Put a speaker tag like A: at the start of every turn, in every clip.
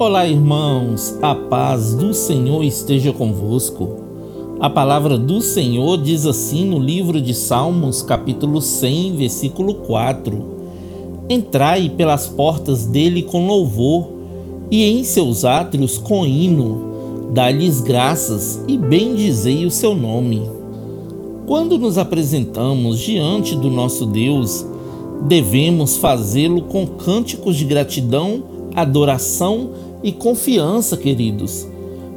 A: Olá, irmãos, a paz do Senhor esteja convosco. A palavra do Senhor diz assim no livro de Salmos, capítulo 100, versículo 4: Entrai pelas portas dele com louvor, e em seus átrios com hino, dá-lhes graças e bendizei o seu nome. Quando nos apresentamos diante do nosso Deus, devemos fazê-lo com cânticos de gratidão, adoração e confiança, queridos,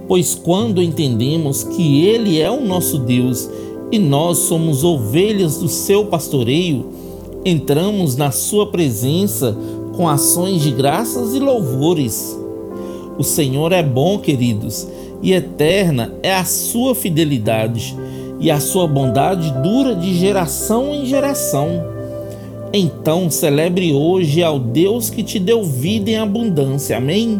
A: pois quando entendemos que Ele é o nosso Deus e nós somos ovelhas do seu pastoreio, entramos na Sua presença com ações de graças e louvores. O Senhor é bom, queridos, e eterna é a sua fidelidade, e a sua bondade dura de geração em geração. Então celebre hoje ao Deus que te deu vida em abundância. Amém?